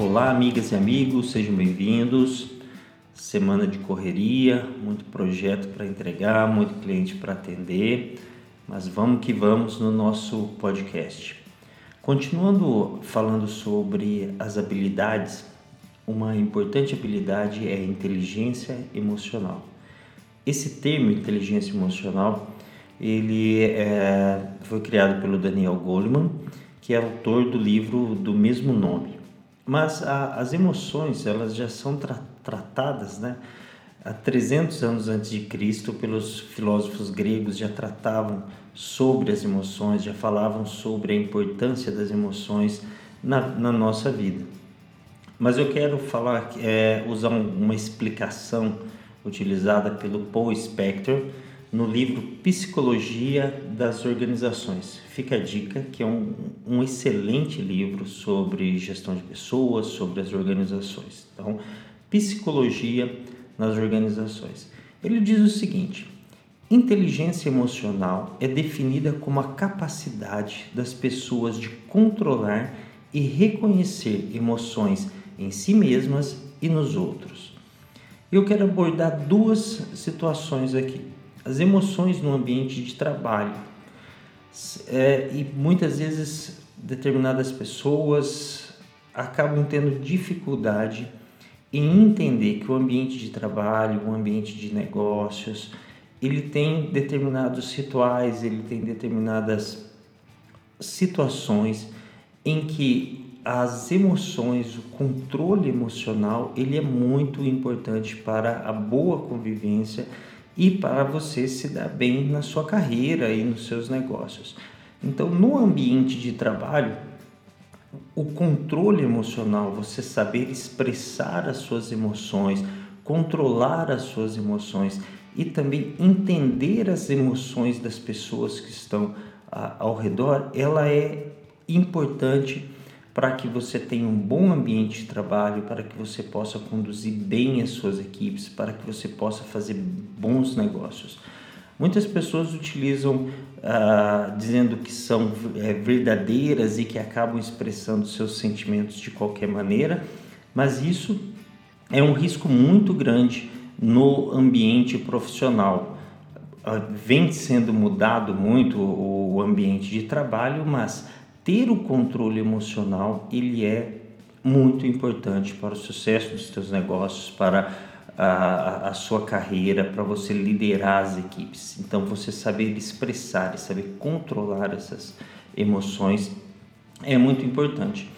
Olá, amigas e amigos, sejam bem-vindos. Semana de correria, muito projeto para entregar, muito cliente para atender, mas vamos que vamos no nosso podcast. Continuando falando sobre as habilidades, uma importante habilidade é a inteligência emocional. Esse termo inteligência emocional ele é, foi criado pelo Daniel Goleman, que é autor do livro do mesmo nome. Mas a, as emoções elas já são tra tratadas, né? Há 300 anos antes de Cristo, pelos filósofos gregos já tratavam sobre as emoções, já falavam sobre a importância das emoções na, na nossa vida. Mas eu quero falar, é, usar uma explicação utilizada pelo Paul Spector no livro Psicologia das Organizações. Fica a dica que é um, um excelente livro sobre gestão de pessoas, sobre as organizações. Então, Psicologia nas Organizações. Ele diz o seguinte: inteligência emocional é definida como a capacidade das pessoas de controlar e reconhecer emoções em si mesmas e nos outros. Eu quero abordar duas situações aqui as emoções no ambiente de trabalho. É, e muitas vezes determinadas pessoas acabam tendo dificuldade em entender que o ambiente de trabalho, o ambiente de negócios, ele tem determinados rituais, ele tem determinadas situações em que as emoções, o controle emocional, ele é muito importante para a boa convivência e para você se dar bem na sua carreira e nos seus negócios. Então, no ambiente de trabalho, o controle emocional, você saber expressar as suas emoções, controlar as suas emoções e também entender as emoções das pessoas que estão a, ao redor, ela é importante para que você tenha um bom ambiente de trabalho, para que você possa conduzir bem as suas equipes, para que você possa fazer bons negócios. Muitas pessoas utilizam ah, dizendo que são é, verdadeiras e que acabam expressando seus sentimentos de qualquer maneira, mas isso é um risco muito grande no ambiente profissional. Ah, vem sendo mudado muito o ambiente de trabalho, mas ter o controle emocional ele é muito importante para o sucesso dos seus negócios, para a, a, sua carreira, para você liderar as equipes. Então, você saber expressar e saber controlar essas emoções é muito importante.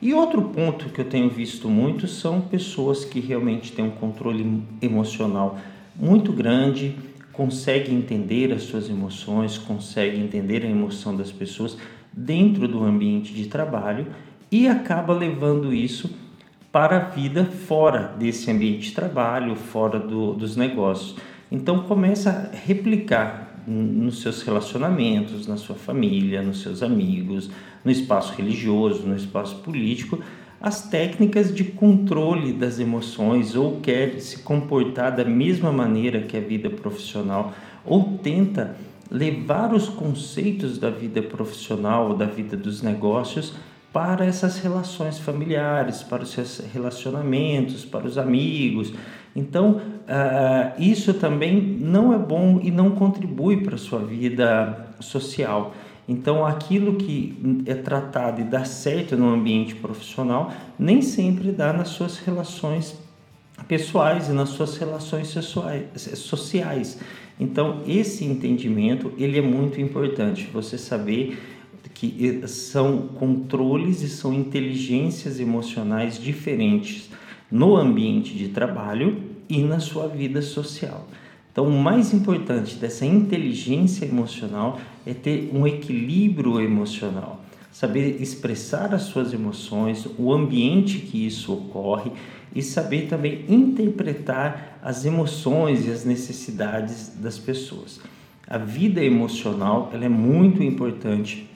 E outro ponto que eu tenho visto muito são pessoas que realmente têm um controle emocional muito grande, conseguem entender as suas emoções, conseguem entender a emoção das pessoas, dentro do ambiente de trabalho e acaba levando isso para a vida fora desse ambiente de trabalho, fora do, dos negócios. Então começa a replicar nos seus relacionamentos, na sua família, nos seus amigos, no espaço religioso, no espaço político, as técnicas de controle das emoções ou quer se comportar da mesma maneira que a vida profissional ou tenta levar os conceitos da vida profissional, da vida dos negócios para essas relações familiares, para os seus relacionamentos, para os amigos. Então, uh, isso também não é bom e não contribui para a sua vida social. Então, aquilo que é tratado e dá certo no ambiente profissional, nem sempre dá nas suas relações pessoais e nas suas relações sociais. Então, esse entendimento, ele é muito importante, você saber que são controles e são inteligências emocionais diferentes no ambiente de trabalho e na sua vida social. Então, o mais importante dessa inteligência emocional é ter um equilíbrio emocional, saber expressar as suas emoções, o ambiente que isso ocorre e saber também interpretar as emoções e as necessidades das pessoas. A vida emocional ela é muito importante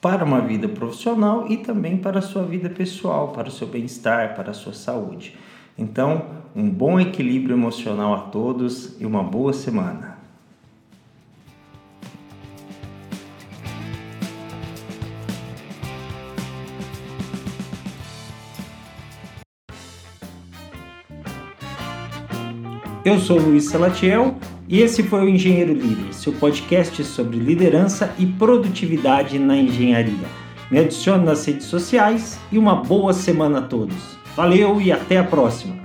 para uma vida profissional e também para a sua vida pessoal, para o seu bem-estar, para a sua saúde. Então, um bom equilíbrio emocional a todos e uma boa semana. Eu sou Luiz Salatiel e esse foi o Engenheiro Líder, seu podcast sobre liderança e produtividade na engenharia. Me adicione nas redes sociais e uma boa semana a todos. Valeu e até a próxima!